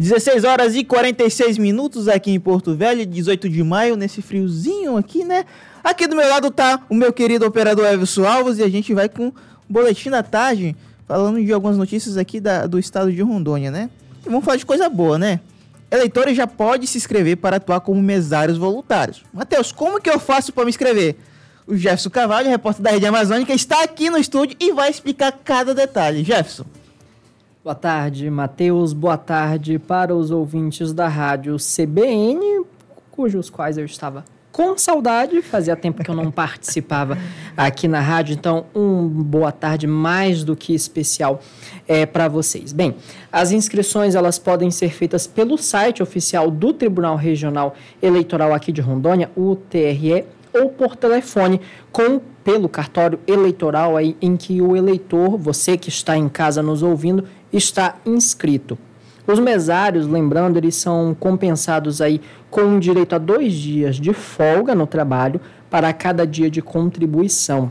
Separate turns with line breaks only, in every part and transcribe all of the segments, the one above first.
16 horas e 46 minutos aqui em Porto Velho, 18 de maio, nesse friozinho aqui, né? Aqui do meu lado tá o meu querido operador Everson Alves e a gente vai com o boletim da tarde, falando de algumas notícias aqui da, do estado de Rondônia, né? E vamos falar de coisa boa, né? Eleitores já podem se inscrever para atuar como mesários voluntários. Matheus, como que eu faço para me inscrever? O Jefferson Cavalho, repórter da Rede Amazônica, está aqui no estúdio e vai explicar cada detalhe. Jefferson.
Boa tarde, Matheus. Boa tarde para os ouvintes da rádio CBN, cujos quais eu estava com saudade. Fazia tempo que eu não participava aqui na rádio, então um boa tarde mais do que especial é, para vocês. Bem, as inscrições elas podem ser feitas pelo site oficial do Tribunal Regional Eleitoral aqui de Rondônia, o TRE ou por telefone com pelo cartório eleitoral aí em que o eleitor, você que está em casa nos ouvindo, está inscrito. Os mesários, lembrando, eles são compensados aí com direito a dois dias de folga no trabalho para cada dia de contribuição.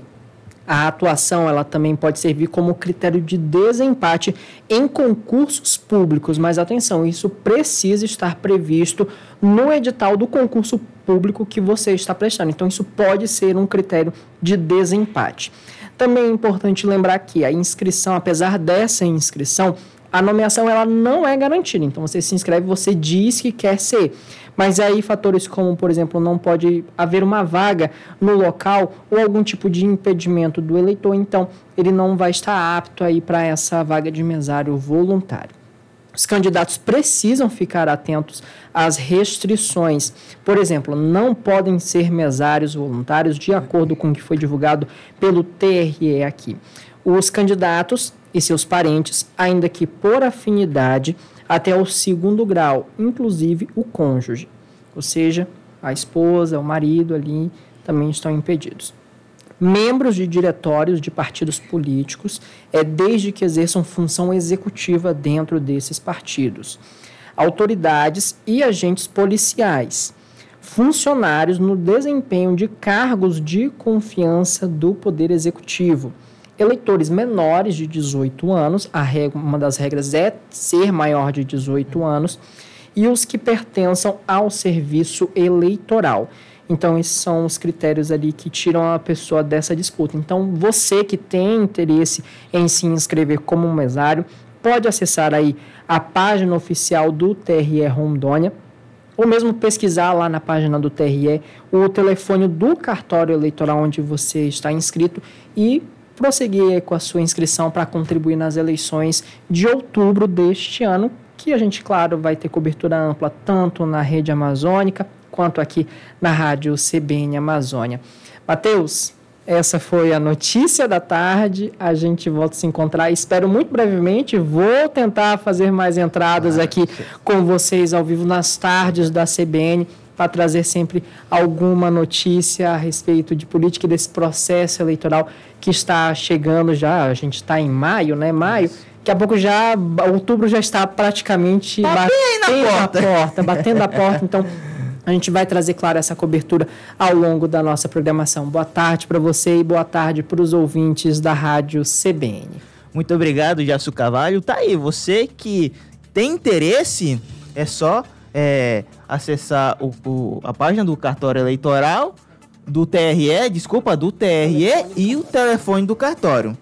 A atuação ela também pode servir como critério de desempate em concursos públicos, mas atenção, isso precisa estar previsto no edital do concurso público que você está prestando. Então, isso pode ser um critério de desempate. Também é importante lembrar que a inscrição, apesar dessa inscrição, a nomeação ela não é garantida. Então você se inscreve, você diz que quer ser. Mas aí fatores como, por exemplo, não pode haver uma vaga no local ou algum tipo de impedimento do eleitor, então ele não vai estar apto aí para essa vaga de mesário voluntário. Os candidatos precisam ficar atentos às restrições. Por exemplo, não podem ser mesários voluntários, de acordo com o que foi divulgado pelo TRE aqui. Os candidatos e seus parentes, ainda que por afinidade, até o segundo grau, inclusive o cônjuge. Ou seja, a esposa, o marido ali também estão impedidos. Membros de diretórios de partidos políticos, é desde que exerçam função executiva dentro desses partidos. Autoridades e agentes policiais. Funcionários no desempenho de cargos de confiança do Poder Executivo eleitores menores de 18 anos, regra, uma das regras é ser maior de 18 anos, e os que pertençam ao serviço eleitoral. Então, esses são os critérios ali que tiram a pessoa dessa disputa. Então, você que tem interesse em se inscrever como mesário, pode acessar aí a página oficial do TRE Rondônia, ou mesmo pesquisar lá na página do TRE o telefone do cartório eleitoral onde você está inscrito e prosseguir com a sua inscrição para contribuir nas eleições de outubro deste ano, que a gente, claro, vai ter cobertura ampla tanto na rede amazônica quanto aqui na rádio CBN Amazônia. Matheus, essa foi a notícia da tarde. A gente volta a se encontrar. Espero muito brevemente. Vou tentar fazer mais entradas aqui com vocês ao vivo nas tardes da CBN para trazer sempre alguma notícia a respeito de política e desse processo eleitoral que está chegando já. A gente está em maio, né? Maio. Daqui a pouco já, outubro já está praticamente
tá batendo na porta.
porta, batendo a porta. Então, a gente vai trazer, claro, essa cobertura ao longo da nossa programação. Boa tarde para você e boa tarde para os ouvintes da Rádio CBN.
Muito obrigado, Jasso Cavalho. Tá aí, você que tem interesse, é só é, acessar o, o, a página do cartório eleitoral, do TRE, desculpa, do TRE e o telefone do cartório.